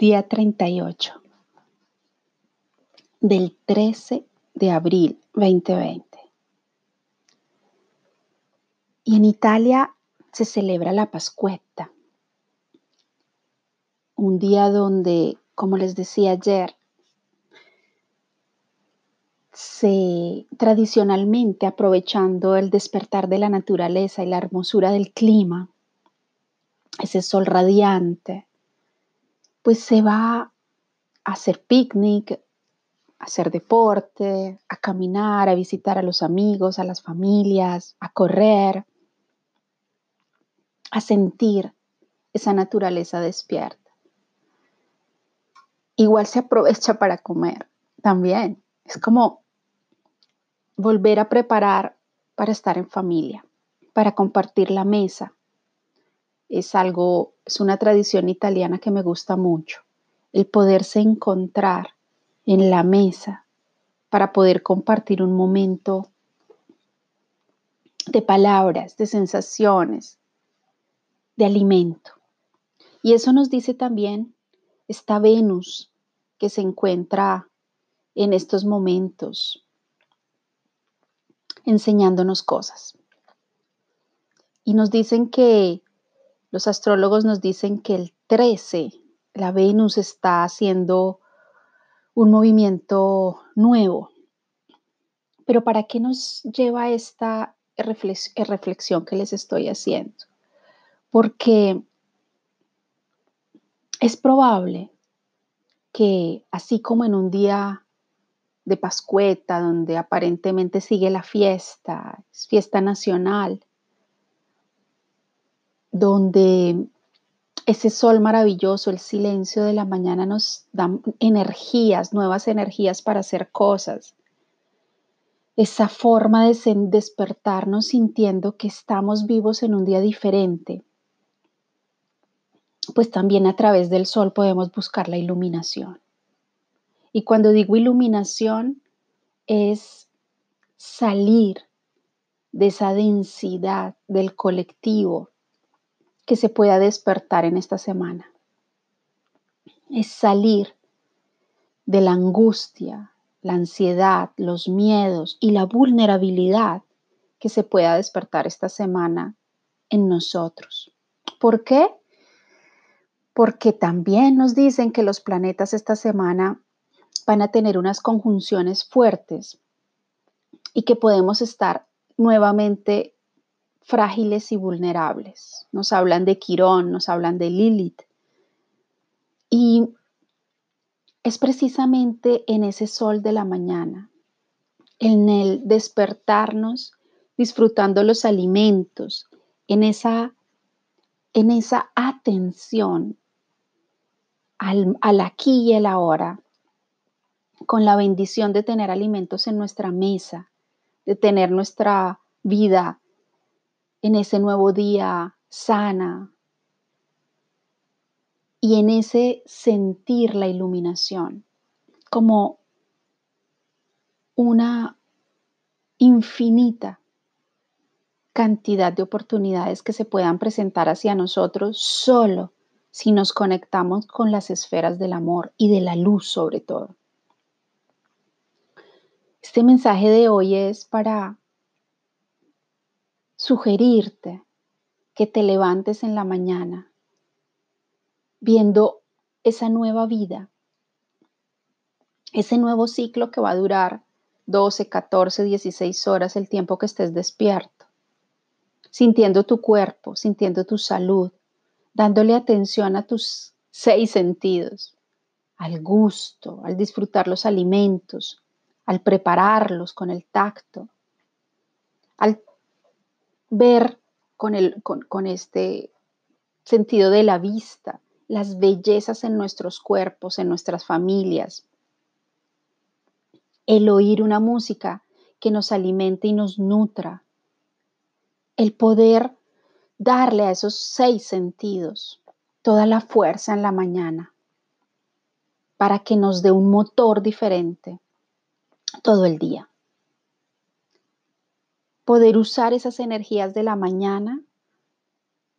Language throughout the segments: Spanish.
Día 38 del 13 de abril 2020. Y en Italia se celebra la Pascuetta, un día donde, como les decía ayer, se tradicionalmente aprovechando el despertar de la naturaleza y la hermosura del clima, ese sol radiante, pues se va a hacer picnic, a hacer deporte, a caminar, a visitar a los amigos, a las familias, a correr, a sentir esa naturaleza despierta. Igual se aprovecha para comer también. Es como volver a preparar para estar en familia, para compartir la mesa, es algo, es una tradición italiana que me gusta mucho, el poderse encontrar en la mesa para poder compartir un momento de palabras, de sensaciones, de alimento. Y eso nos dice también esta Venus que se encuentra en estos momentos enseñándonos cosas. Y nos dicen que los astrólogos nos dicen que el 13, la Venus está haciendo un movimiento nuevo. Pero ¿para qué nos lleva esta reflexión que les estoy haciendo? Porque es probable que así como en un día de Pascueta, donde aparentemente sigue la fiesta, es fiesta nacional, donde ese sol maravilloso, el silencio de la mañana nos da energías, nuevas energías para hacer cosas. Esa forma de despertarnos sintiendo que estamos vivos en un día diferente. Pues también a través del sol podemos buscar la iluminación. Y cuando digo iluminación es salir de esa densidad del colectivo, que se pueda despertar en esta semana. Es salir de la angustia, la ansiedad, los miedos y la vulnerabilidad que se pueda despertar esta semana en nosotros. ¿Por qué? Porque también nos dicen que los planetas esta semana van a tener unas conjunciones fuertes y que podemos estar nuevamente frágiles y vulnerables. Nos hablan de Quirón, nos hablan de Lilith. Y es precisamente en ese sol de la mañana, en el despertarnos disfrutando los alimentos, en esa, en esa atención al, al aquí y el ahora, con la bendición de tener alimentos en nuestra mesa, de tener nuestra vida en ese nuevo día sana y en ese sentir la iluminación como una infinita cantidad de oportunidades que se puedan presentar hacia nosotros solo si nos conectamos con las esferas del amor y de la luz sobre todo. Este mensaje de hoy es para sugerirte que te levantes en la mañana viendo esa nueva vida, ese nuevo ciclo que va a durar 12, 14, 16 horas, el tiempo que estés despierto, sintiendo tu cuerpo, sintiendo tu salud, dándole atención a tus seis sentidos, al gusto, al disfrutar los alimentos, al prepararlos con el tacto, al ver con, el, con, este sentido de la vista, las bellezas en nuestros cuerpos, en nuestras familias. El oír una música que nos alimente y nos nutra. El poder darle a esos seis sentidos toda la fuerza en la mañana para que nos dé un motor diferente todo el día poder usar esas energías de la mañana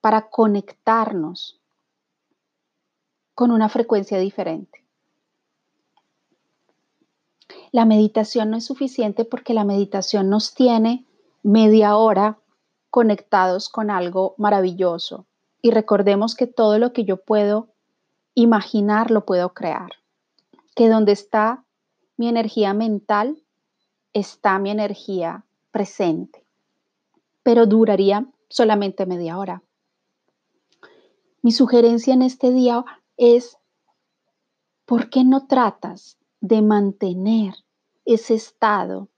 para conectarnos con una frecuencia diferente. La meditación no es suficiente porque la meditación nos tiene media hora conectados con algo maravilloso. Y recordemos que todo lo que yo puedo imaginar lo puedo crear. Que donde está mi energía mental, está mi energía presente. Pero duraría solamente media hora. Mi sugerencia en este día es, ¿por qué no tratas de mantener ese estado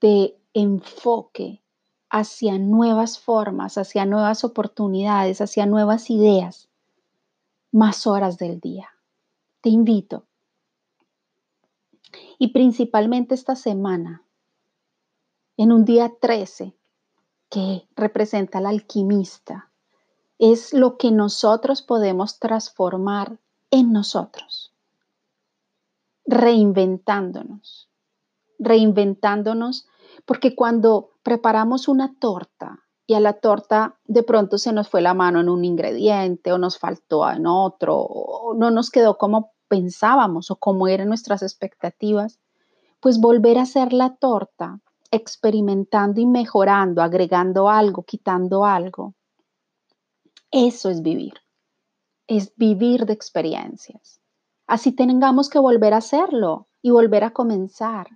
de enfoque hacia nuevas formas, hacia nuevas oportunidades, hacia nuevas ideas, más horas del día? Te invito. Y principalmente esta semana, en un día 13, que representa al alquimista, es lo que nosotros podemos transformar en nosotros, reinventándonos, reinventándonos, porque cuando preparamos una torta y a la torta de pronto se nos fue la mano en un ingrediente o nos faltó en otro, o no nos quedó como pensábamos o como eran nuestras expectativas, pues volver a hacer la torta experimentando y mejorando, agregando algo, quitando algo, eso es vivir, es vivir de experiencias. Así tengamos que volver a hacerlo y volver a comenzar.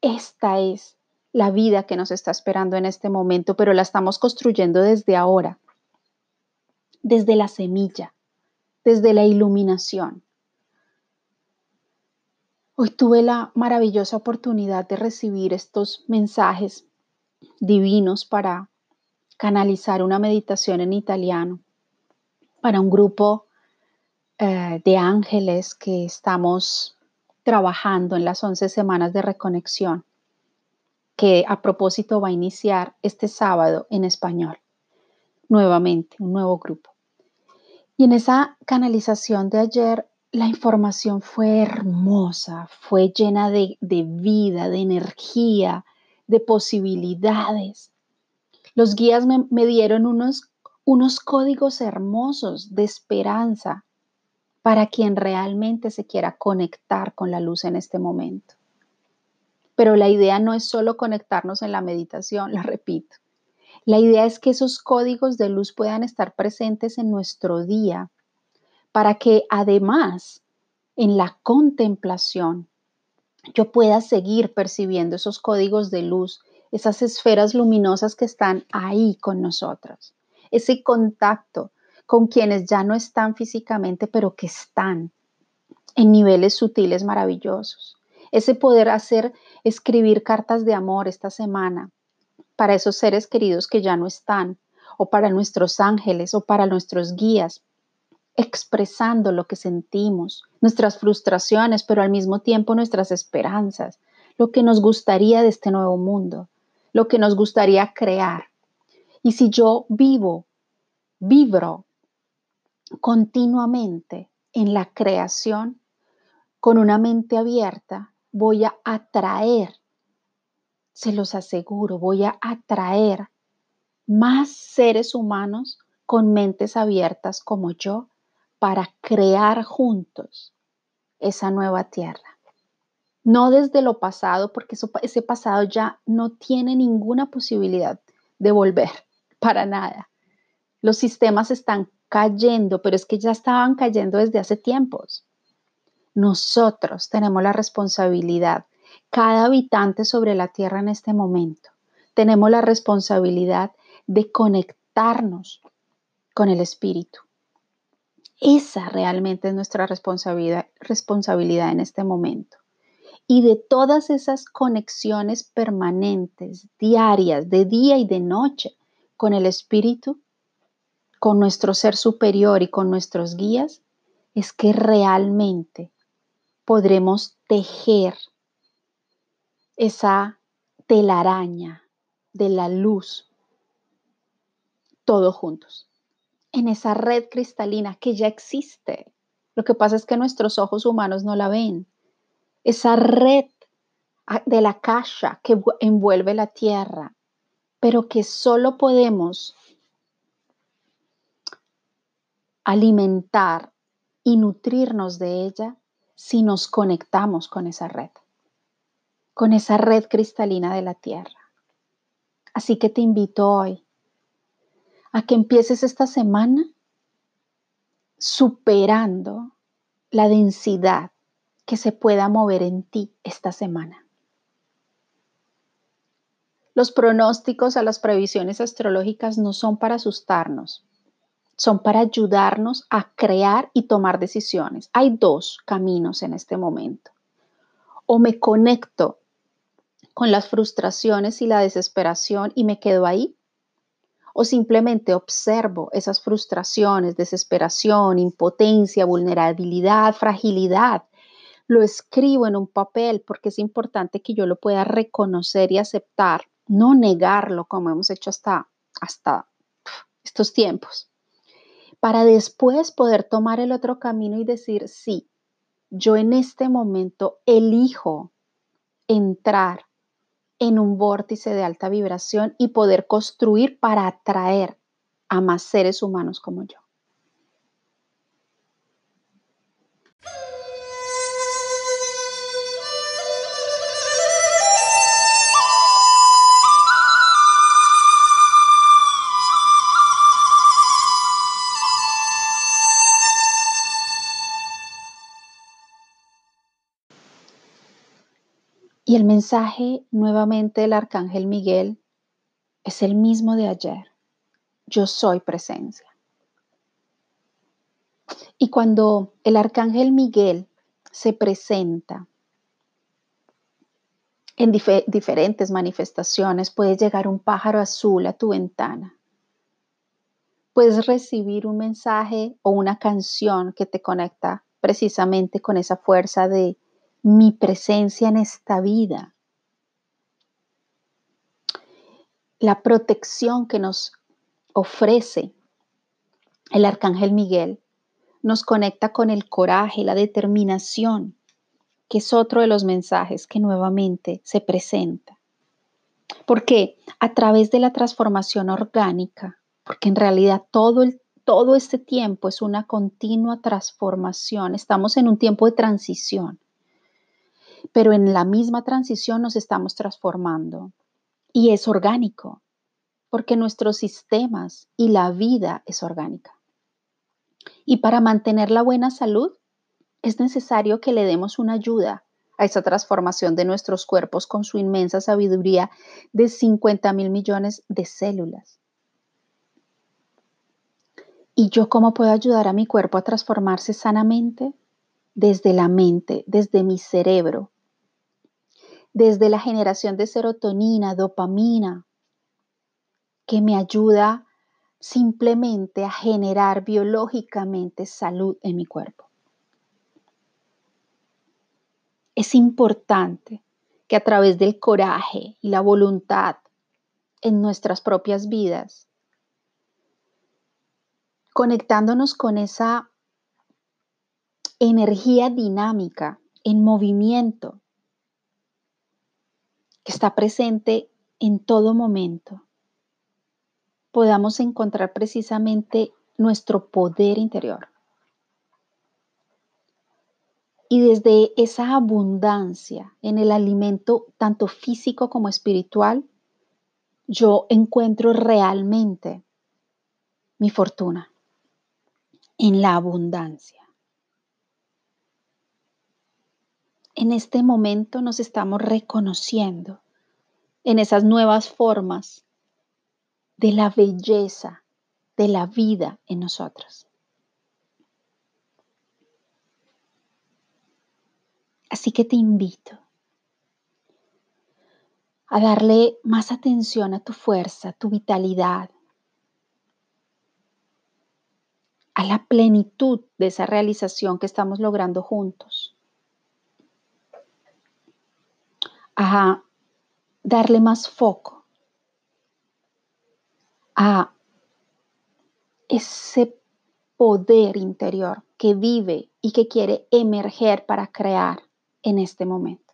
Esta es la vida que nos está esperando en este momento, pero la estamos construyendo desde ahora, desde la semilla, desde la iluminación. Hoy tuve la maravillosa oportunidad de recibir estos mensajes divinos para canalizar una meditación en italiano para un grupo eh, de ángeles que estamos trabajando en las 11 semanas de reconexión, que a propósito va a iniciar este sábado en español, nuevamente, un nuevo grupo. Y en esa canalización de ayer, la información fue hermosa, fue llena de, de vida, de energía, de posibilidades. Los guías me, dieron unos, unos códigos hermosos de esperanza para quien realmente se quiera conectar con la luz en este momento. Pero la idea no es solo conectarnos en la meditación, la repito. La idea es que esos códigos de luz puedan estar presentes en nuestro día para que además en la contemplación yo pueda seguir percibiendo esos códigos de luz esas esferas luminosas que están ahí con nosotros, ese contacto con quienes ya no están físicamente, pero que están en niveles sutiles maravillosos. Ese poder hacer, escribir cartas de amor esta semana para esos seres queridos que ya no están, o para nuestros ángeles, o para nuestros guías, expresando lo que sentimos, nuestras frustraciones, pero al mismo tiempo nuestras esperanzas, lo que nos gustaría de este nuevo mundo lo que nos gustaría crear. Y si yo vivo, vibro continuamente en la creación, con una mente abierta, voy a atraer, se los aseguro, voy a atraer más seres humanos con mentes abiertas como yo para crear juntos esa nueva tierra no desde lo pasado, porque ese pasado ya no tiene ninguna posibilidad de volver para nada. Los sistemas están cayendo, pero es que ya estaban cayendo desde hace tiempos. Nosotros tenemos la responsabilidad, cada habitante sobre la Tierra en este momento, tenemos la responsabilidad de conectarnos con el Espíritu. Esa realmente es nuestra responsabilidad, responsabilidad en este momento. Y de todas esas conexiones permanentes, diarias, de día y de noche con el Espíritu, con nuestro ser superior y con nuestros guías, es que realmente podremos tejer esa telaraña de la luz todos juntos, en esa red cristalina que ya existe. Lo que pasa es que nuestros ojos humanos no la ven esa red de la caja que envuelve la tierra, pero que solo podemos alimentar y nutrirnos de ella si nos conectamos con esa red, con esa red cristalina de la tierra. Así que te invito hoy a que empieces esta semana superando la densidad que se pueda mover en ti esta semana. Los pronósticos a las previsiones astrológicas no son para asustarnos, son para ayudarnos a crear y tomar decisiones. Hay dos caminos en este momento. O me conecto con las frustraciones y la desesperación y me quedo ahí, o simplemente observo esas frustraciones, desesperación, impotencia, vulnerabilidad, fragilidad. Lo escribo en un papel porque es importante que yo lo pueda reconocer y aceptar, no negarlo como hemos hecho hasta, hasta estos tiempos, para después poder tomar el otro camino y decir, sí, yo en este momento elijo entrar en un vórtice de alta vibración y poder construir para atraer a más seres humanos como yo. Y el mensaje nuevamente del arcángel Miguel es el mismo de ayer. Yo soy presencia. Y cuando el arcángel Miguel se presenta en diferentes manifestaciones, puede llegar un pájaro azul a tu ventana. Puedes recibir un mensaje o una canción que te conecta precisamente con esa fuerza de mi presencia en esta vida. La protección que nos ofrece el arcángel Miguel nos conecta con el coraje, la determinación, que es otro de los mensajes que nuevamente se presenta. Porque a través de la transformación orgánica, porque en realidad todo, el, todo este tiempo es una continua transformación, estamos en un tiempo de transición pero en la misma transición nos estamos transformando y es orgánico, porque nuestros sistemas y la vida es orgánica. Y para mantener la buena salud es necesario que le demos una ayuda a esa transformación de nuestros cuerpos con su inmensa sabiduría de 50 mil millones de células. ¿Y yo cómo puedo ayudar a mi cuerpo a transformarse sanamente? Desde la mente, desde mi cerebro, desde la generación de serotonina, dopamina, que me ayuda simplemente a generar biológicamente salud en mi cuerpo. Es importante que a través del coraje y la voluntad en nuestras propias vidas, conectándonos con esa energía dinámica en movimiento que está presente en todo momento, podamos encontrar precisamente nuestro poder interior. Y desde esa abundancia en el alimento, tanto físico como espiritual, yo encuentro realmente mi fortuna en la abundancia. En este momento nos estamos reconociendo en esas nuevas formas de la belleza de la vida en nosotros. Así que te invito a darle más atención a tu fuerza, tu vitalidad, a la plenitud de esa realización que estamos logrando juntos. A darle más foco a ese poder interior que vive y que quiere emerger para crear en este momento.